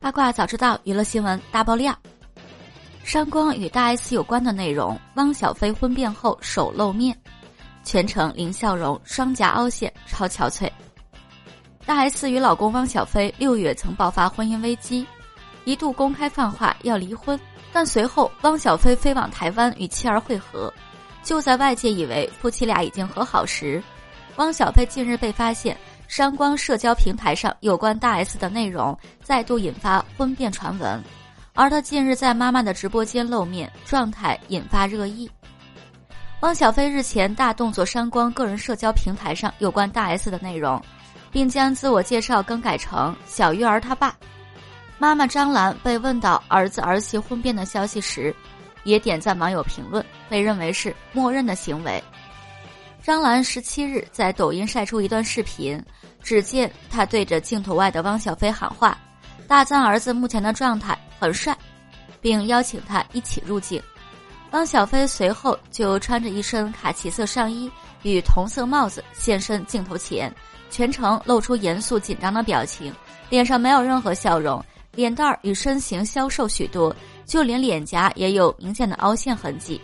八卦早知道，娱乐新闻大爆料。山光与大 S 有关的内容：汪小菲婚变后首露面，全程零笑容，双颊凹陷，超憔悴。大 S 与老公汪小菲六月曾爆发婚姻危机，一度公开放话要离婚，但随后汪小菲飞往台湾与妻儿会合。就在外界以为夫妻俩已经和好时，汪小菲近日被发现。删光社交平台上有关大 S 的内容再度引发婚变传闻，而他近日在妈妈的直播间露面，状态引发热议。汪小菲日前大动作删光个人社交平台上有关大 S 的内容，并将自我介绍更改成小鱼儿他爸。妈妈张兰被问到儿子儿媳婚变的消息时，也点赞网友评论，被认为是默认的行为。张兰十七日在抖音晒出一段视频，只见她对着镜头外的汪小菲喊话，大赞儿子目前的状态很帅，并邀请他一起入镜。汪小菲随后就穿着一身卡其色上衣与同色帽子现身镜头前，全程露出严肃紧张的表情，脸上没有任何笑容，脸蛋儿与身形消瘦许多，就连脸颊也有明显的凹陷痕迹。